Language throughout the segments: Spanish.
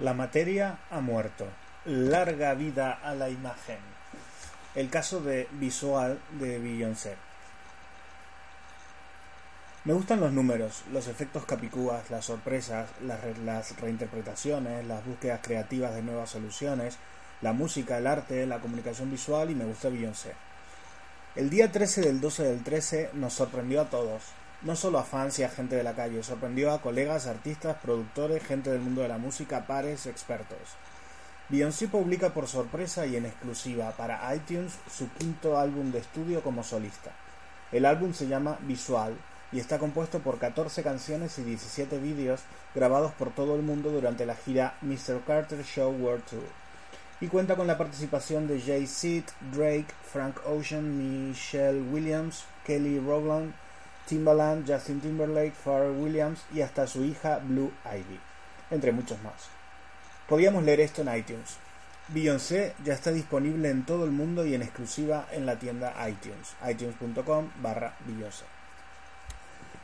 La materia ha muerto. Larga vida a la imagen. El caso de visual de Beyoncé. Me gustan los números, los efectos capicúas, las sorpresas, las, reinterpretaciones, las búsquedas creativas de nuevas soluciones, la música, el arte, la comunicación visual y me gusta Beyoncé. El día 13 del 12 del 13 nos sorprendió a todos, no solo a fans y a gente de la calle, sorprendió a colegas, artistas, productores, gente del mundo de la música, pares, expertos. Beyoncé publica por sorpresa y en exclusiva para iTunes su quinto álbum de estudio como solista. El álbum se llama Visual y está compuesto por 14 canciones y 17 vídeos grabados por todo el mundo durante la gira Mr. Carter Show World Tour. Y cuenta con la participación de Jay-Z, Drake, Frank Ocean, Michelle Williams, Kelly Rowland, Timbaland, Justin Timberlake, Pharrell Williams y hasta su hija Blue Ivy, entre muchos más. Podíamos leer esto en iTunes. Beyoncé ya está disponible en todo el mundo y en exclusiva en la tienda iTunes, itunes.com barra Beyoncé.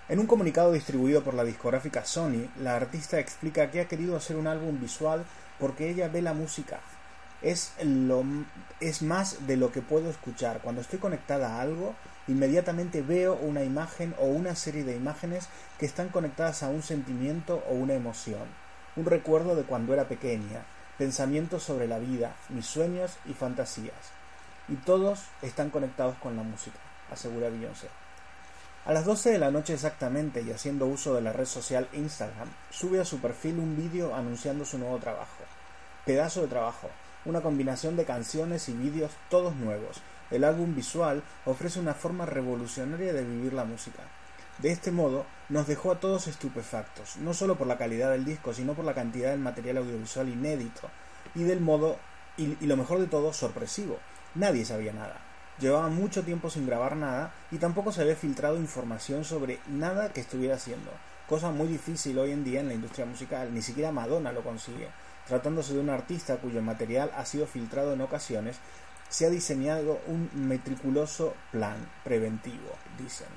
En un comunicado distribuido por la discográfica Sony, la artista explica que ha querido hacer un álbum visual porque ella ve la música. Es, lo, es más de lo que puedo escuchar. Cuando estoy conectada a algo, inmediatamente veo una imagen o una serie de imágenes que están conectadas a un sentimiento o una emoción, un recuerdo de cuando era pequeña, pensamientos sobre la vida, mis sueños y fantasías. Y todos están conectados con la música, asegura Beyoncé. A las 12 de la noche exactamente y haciendo uso de la red social Instagram, sube a su perfil un vídeo anunciando su nuevo trabajo. Pedazo de trabajo, una combinación de canciones y vídeos todos nuevos, el álbum visual ofrece una forma revolucionaria de vivir la música. De este modo, nos dejó a todos estupefactos, no solo por la calidad del disco, sino por la cantidad del material audiovisual inédito, y del modo, y, y lo mejor de todo, sorpresivo. Nadie sabía nada. Llevaba mucho tiempo sin grabar nada y tampoco se había filtrado información sobre nada que estuviera haciendo, cosa muy difícil hoy en día en la industria musical, ni siquiera Madonna lo consigue, tratándose de un artista cuyo material ha sido filtrado en ocasiones se ha diseñado un meticuloso plan preventivo, dicen.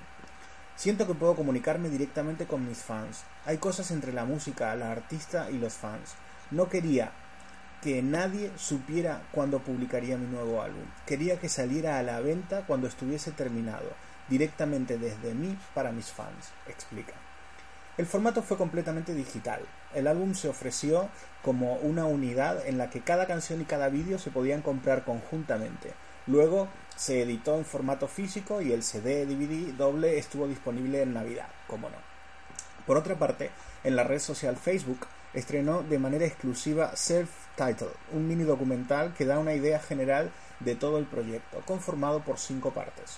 Siento que puedo comunicarme directamente con mis fans. Hay cosas entre la música, la artista y los fans. No quería que nadie supiera cuándo publicaría mi nuevo álbum. Quería que saliera a la venta cuando estuviese terminado, directamente desde mí para mis fans, explica. El formato fue completamente digital. El álbum se ofreció como una unidad en la que cada canción y cada vídeo se podían comprar conjuntamente. Luego se editó en formato físico y el CD DVD doble estuvo disponible en Navidad, como no. Por otra parte, en la red social Facebook estrenó de manera exclusiva Self Title, un mini documental que da una idea general de todo el proyecto, conformado por cinco partes.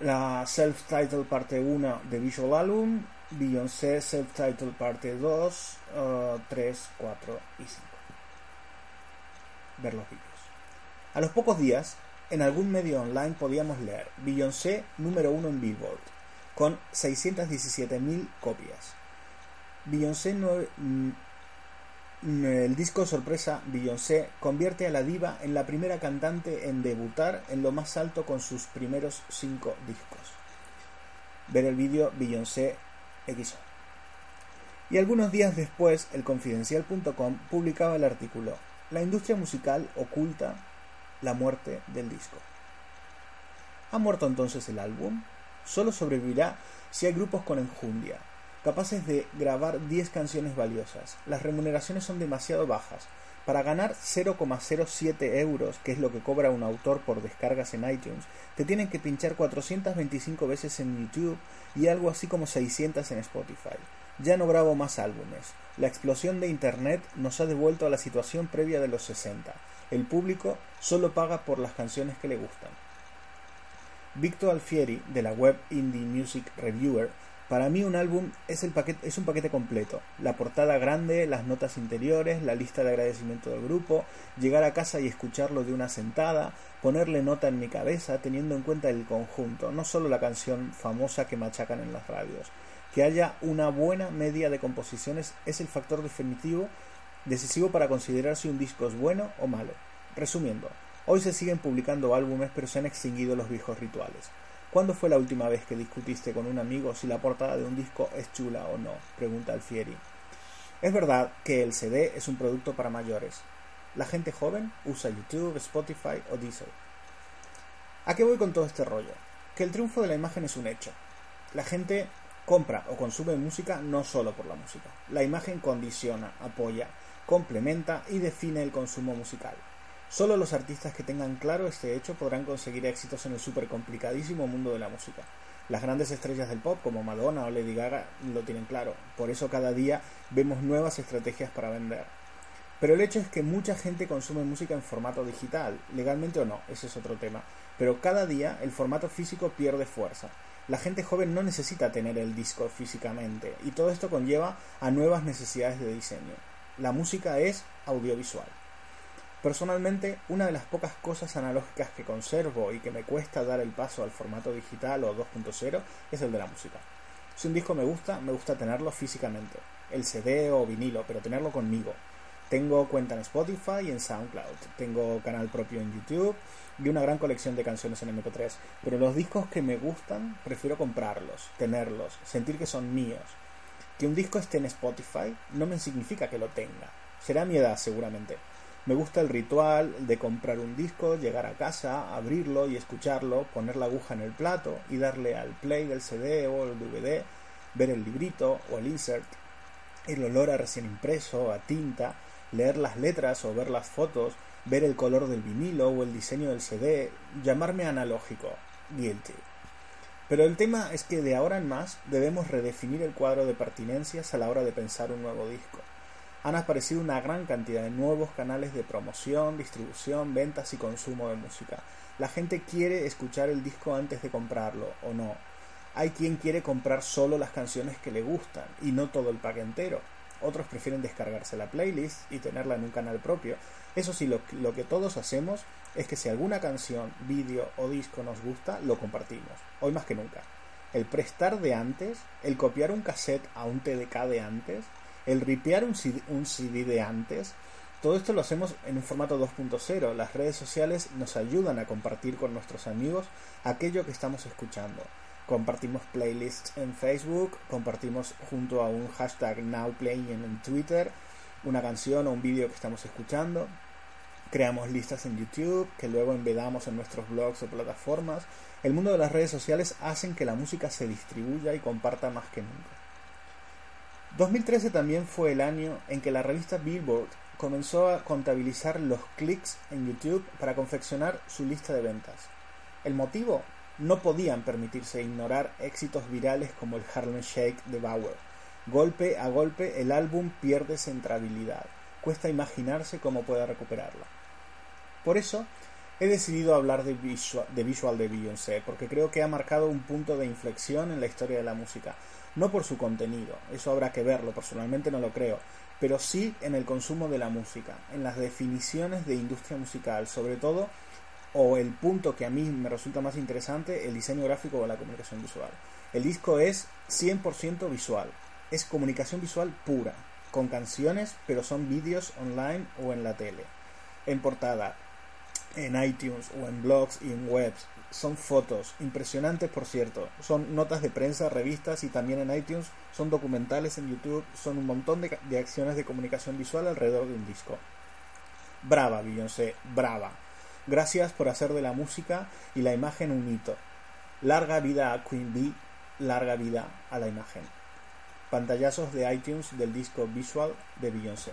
La Self Title parte 1 de Visual Album, Beyoncé Self-Titled Parte 2, 3, 4 y 5. Ver los vídeos. A los pocos días, en algún medio online podíamos leer Beyoncé número 1 en Billboard, con 617.000 copias. Beyoncé mm, el disco sorpresa Beyoncé convierte a la diva en la primera cantante en debutar en lo más alto con sus primeros 5 discos. Ver el vídeo Beyoncé y algunos días después, el confidencial.com publicaba el artículo La industria musical oculta la muerte del disco. ¿Ha muerto entonces el álbum? Solo sobrevivirá si hay grupos con enjundia, capaces de grabar 10 canciones valiosas. Las remuneraciones son demasiado bajas. Para ganar 0,07 euros, que es lo que cobra un autor por descargas en iTunes, te tienen que pinchar 425 veces en YouTube y algo así como 600 en Spotify. Ya no grabo más álbumes. La explosión de Internet nos ha devuelto a la situación previa de los 60. El público solo paga por las canciones que le gustan. Victor Alfieri, de la web Indie Music Reviewer, Para mí un álbum es, el paquete, es un paquete completo. La portada grande, las notas interiores, la lista de agradecimiento del grupo, llegar a casa y escucharlo de una sentada, ponerle nota en mi cabeza teniendo en cuenta el conjunto, no solo la canción famosa que machacan en las radios. Que haya una buena media de composiciones es el factor definitivo decisivo para considerar si un disco es bueno o malo. Resumiendo, hoy se siguen publicando álbumes pero se han extinguido los viejos rituales. ¿Cuándo fue la última vez que discutiste con un amigo si la portada de un disco es chula o no? pregunta Alfieri. Es verdad que el CD es un producto para mayores. La gente joven usa YouTube, Spotify o Diesel. ¿A qué voy con todo este rollo? Que el triunfo de la imagen es un hecho. La gente compra o consume música no solo por la música. La imagen condiciona, apoya, complementa y define el consumo musical. Solo los artistas que tengan claro este hecho podrán conseguir éxitos en el súper complicadísimo mundo de la música. Las grandes estrellas del pop como Madonna o Lady Gaga lo tienen claro, por eso cada día vemos nuevas estrategias para vender. Pero el hecho es que mucha gente consume música en formato digital, legalmente o no, ese es otro tema, pero cada día el formato físico pierde fuerza. La gente joven no necesita tener el disco físicamente y todo esto conlleva a nuevas necesidades de diseño. La música es audiovisual. Personalmente, una de las pocas cosas analógicas que conservo y que me cuesta dar el paso al formato digital o 2.0 es el de la música. Si un disco me gusta, me gusta tenerlo físicamente, el CD o vinilo, pero tenerlo conmigo. Tengo cuenta en Spotify y en SoundCloud, tengo canal propio en YouTube y una gran colección de canciones en MP3, pero los discos que me gustan prefiero comprarlos, tenerlos, sentir que son míos. Que un disco esté en Spotify no me significa que lo tenga, será mi edad seguramente me gusta el ritual de comprar un disco, llegar a casa, abrirlo y escucharlo, poner la aguja en el plato y darle al play del CD o el DVD, ver el librito o el insert, el olor a recién impreso, a tinta, leer las letras o ver las fotos, ver el color del vinilo o el diseño del CD, llamarme analógico, guilty. Pero el tema es que de ahora en más debemos redefinir el cuadro de pertinencias a la hora de pensar un nuevo disco han aparecido una gran cantidad de nuevos canales de promoción, distribución, ventas y consumo de música. La gente quiere escuchar el disco antes de comprarlo o no. Hay quien quiere comprar solo las canciones que le gustan y no todo el pack entero. Otros prefieren descargarse la playlist y tenerla en un canal propio. Eso sí, lo, lo que todos hacemos es que si alguna canción, vídeo o disco nos gusta, lo compartimos. Hoy más que nunca. El prestar de antes, el copiar un cassette a un TDK de antes, el ripear un CD, de antes, todo esto lo hacemos en un formato 2.0. Las redes sociales nos ayudan a compartir con nuestros amigos aquello que estamos escuchando. Compartimos playlists en Facebook, compartimos junto a un hashtag NowPlaying en Twitter una canción o un vídeo que estamos escuchando. Creamos listas en YouTube que luego embedamos en nuestros blogs o plataformas. El mundo de las redes sociales hacen que la música se distribuya y comparta más que nunca. 2013 también fue el año en que la revista Billboard comenzó a contabilizar los clics en YouTube para confeccionar su lista de ventas. El motivo, no podían permitirse ignorar éxitos virales como el Harlem Shake de Bauer. Golpe a golpe el álbum pierde centrabilidad. Cuesta imaginarse cómo pueda recuperarla. Por eso, he decidido hablar de Visual, de Visual de Beyoncé, porque creo que ha marcado un punto de inflexión en la historia de la música no por su contenido, eso habrá que verlo, personalmente no lo creo, pero sí en el consumo de la música, en las definiciones de industria musical, sobre todo, o el punto que a mí me resulta más interesante, el diseño gráfico o la comunicación visual. El disco es 100% visual, es comunicación visual pura, con canciones, pero son vídeos online o en la tele, en portada, en iTunes o en blogs y en webs, son fotos, impresionantes por cierto, son notas de prensa, revistas y también en iTunes, son documentales en YouTube, son un montón de, acciones de comunicación visual alrededor de un disco. Brava, Beyoncé, brava. Gracias por hacer de la música y la imagen un hito. Larga vida a Queen Bee, larga vida a la imagen. Pantallazos de iTunes del disco Visual de Beyoncé.